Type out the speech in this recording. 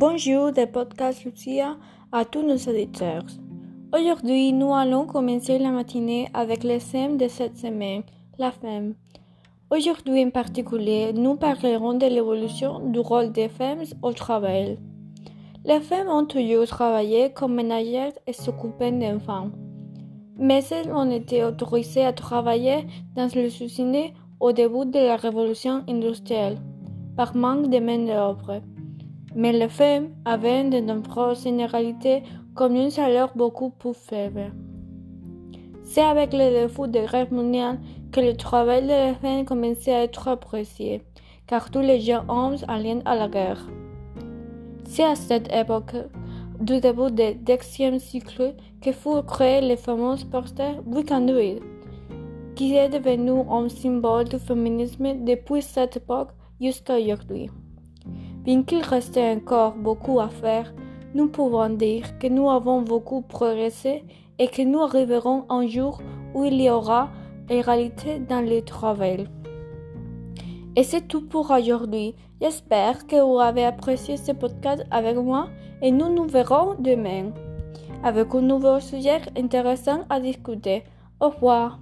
Bonjour des podcasts Lucia à tous nos auditeurs. Aujourd'hui, nous allons commencer la matinée avec le thème de cette semaine, la femme. Aujourd'hui en particulier, nous parlerons de l'évolution du rôle des femmes au travail. Les femmes ont toujours travaillé comme ménagères et s'occupaient d'enfants. Mais elles ont été autorisées à travailler dans les usines au début de la révolution industrielle, par manque de main-d'œuvre. Mais les femmes avaient de nombreuses inégalités comme un salaire beaucoup plus faible. C'est avec le défaut de guerre mondiale que le travail de la femmes commençait à être apprécié, car tous les jeunes hommes allaient à la guerre. C'est à cette époque, du début du Xe siècle, que furent créés les fameux postes Weekenduit, qui est devenu un symbole du féminisme depuis cette époque jusqu'à aujourd'hui. Bien qu'il restait encore beaucoup à faire, nous pouvons dire que nous avons beaucoup progressé et que nous arriverons un jour où il y aura égalité dans le travail. Et c'est tout pour aujourd'hui. J'espère que vous avez apprécié ce podcast avec moi et nous nous verrons demain avec un nouveau sujet intéressant à discuter? Au revoir.